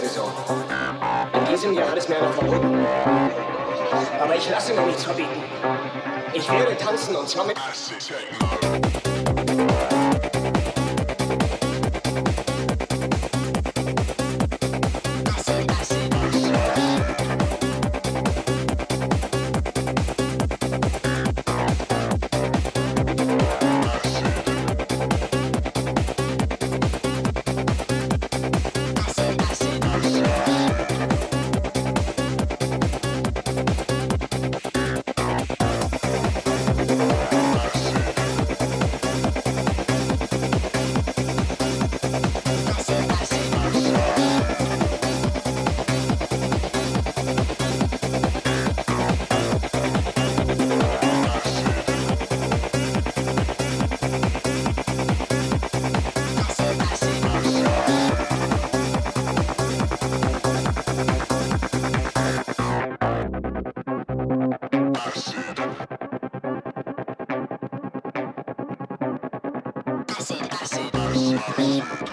letzten Tanz der Saison. In diesem Jahr es mir einer verboten. Aber ich lasse mir nichts verbieten. Ich werde tanzen und zwar mit... beep beep beep.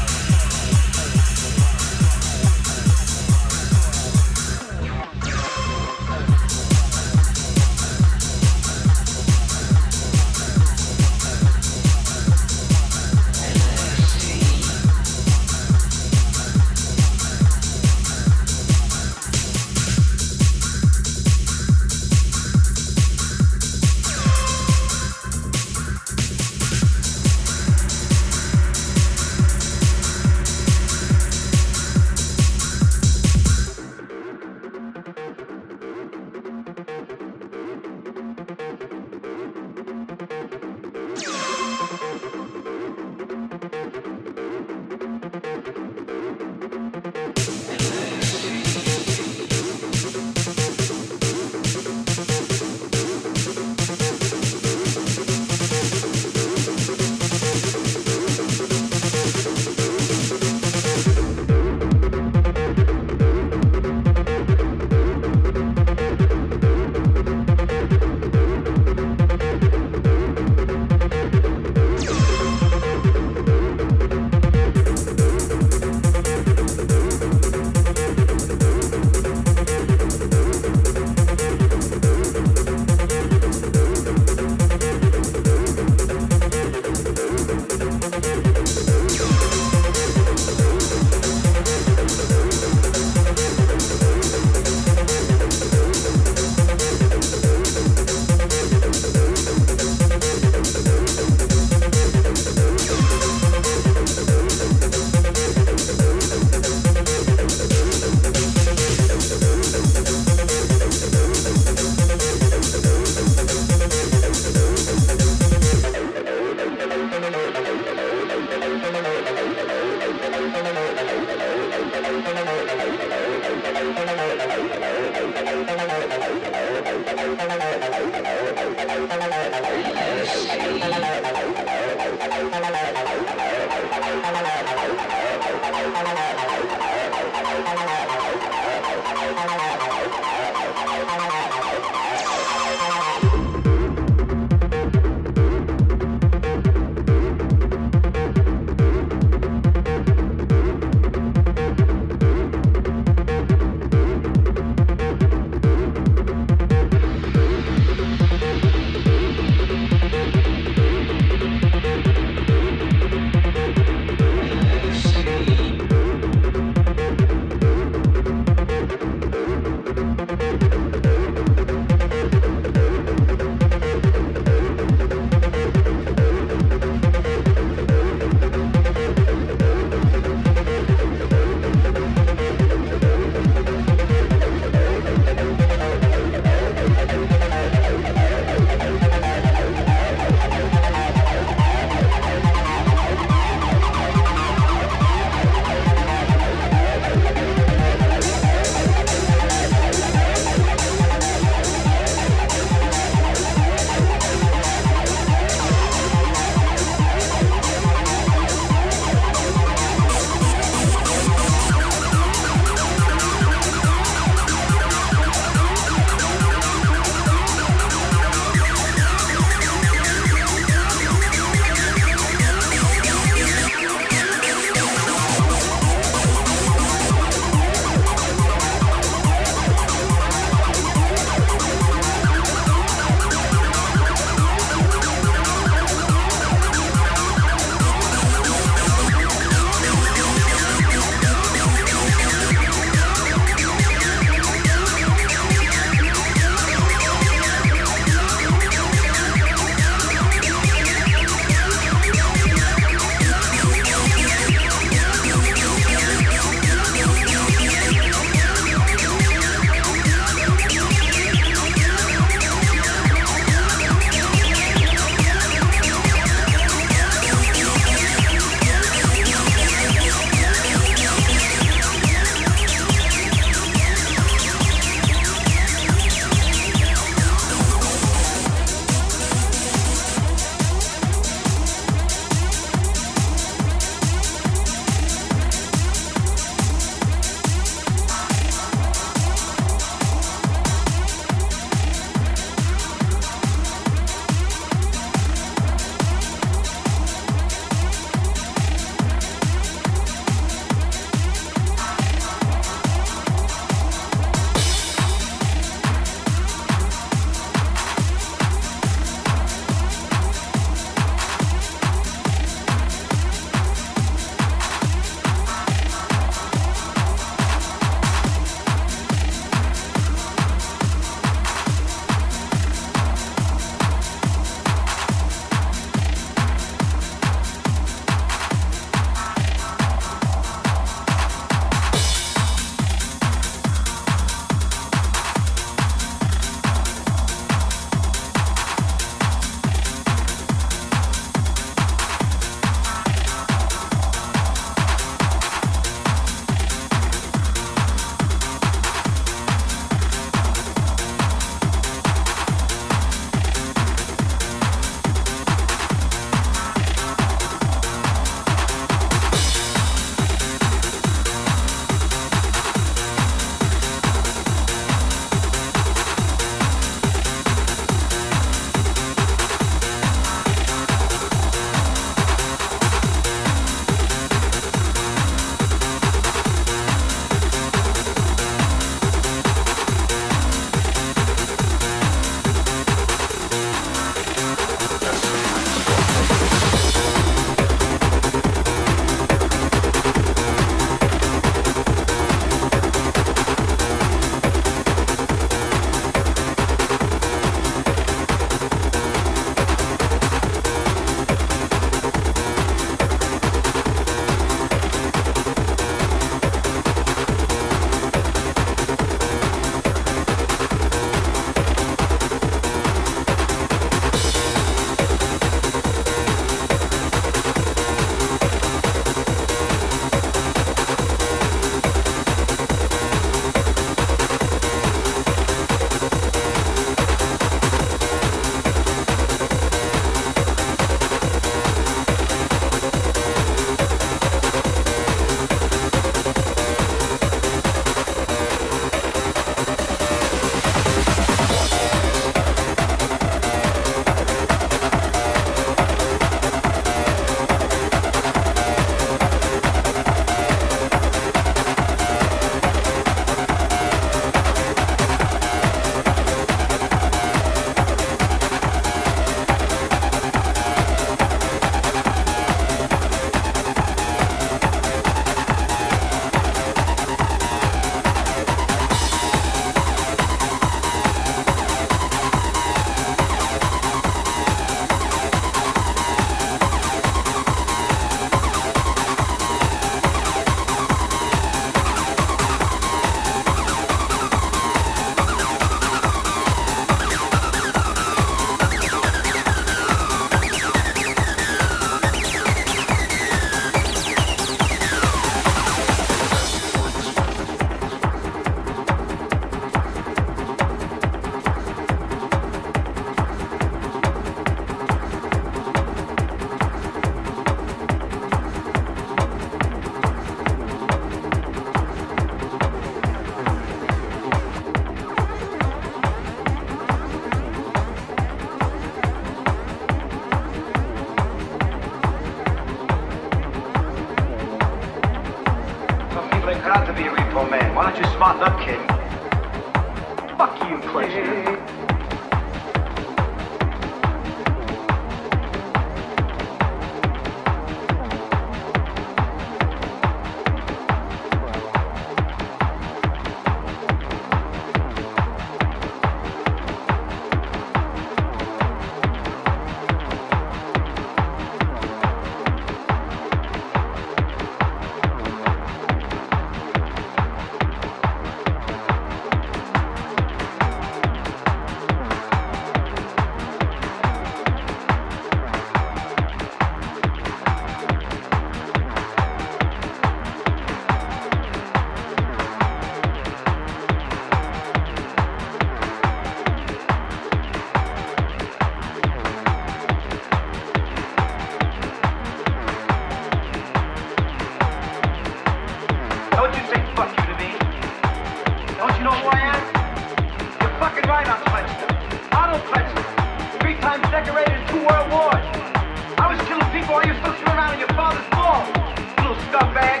the bank.